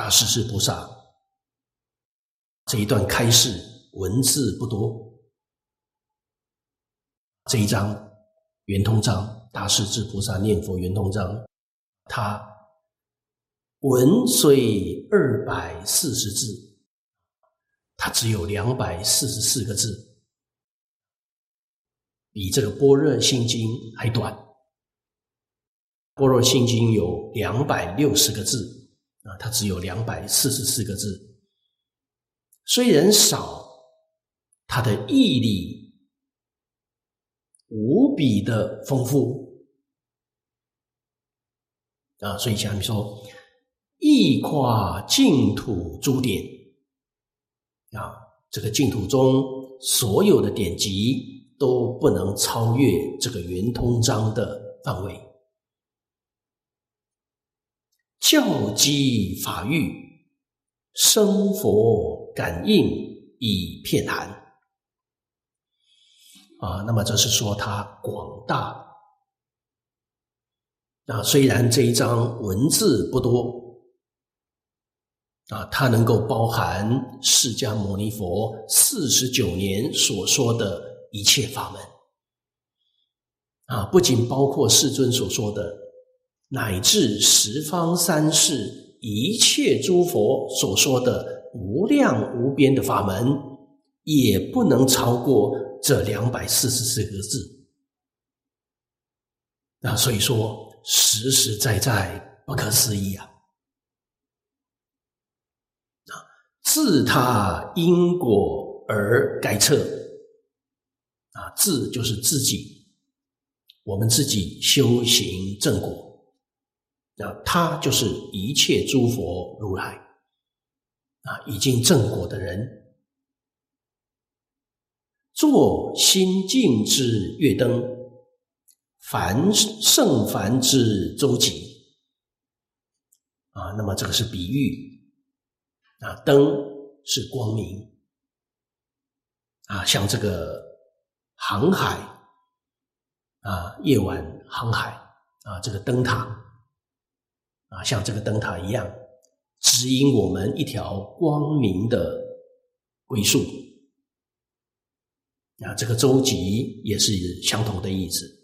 大势至菩萨这一段开示文字不多，这一章圆通章，大势至菩萨念佛圆通章，它文虽二百四十字，它只有两百四十四个字，比这个《般若心经》还短，《般若心经》有两百六十个字。啊，它只有两百四十四个字，虽然少，它的义理无比的丰富啊！所以像你说，义跨净土诸典啊，这个净土中所有的典籍都不能超越这个圆通章的范围。教机法喻，生佛感应以遍谈。啊，那么这是说它广大。啊，虽然这一章文字不多，啊，它能够包含释迦牟尼佛四十九年所说的一切法门。啊，不仅包括世尊所说的。乃至十方三世一切诸佛所说的无量无边的法门，也不能超过这两百四十四个字。那所以说，实实在在不可思议啊！啊，自他因果而改测啊，自就是自己，我们自己修行正果。那他就是一切诸佛如来啊，已经正果的人，作心净之月灯，凡圣凡之舟楫啊。那么这个是比喻啊，灯是光明啊，像这个航海啊，夜晚航海啊，这个灯塔。啊，像这个灯塔一样，指引我们一条光明的归宿。啊，这个舟楫也是相同的意思。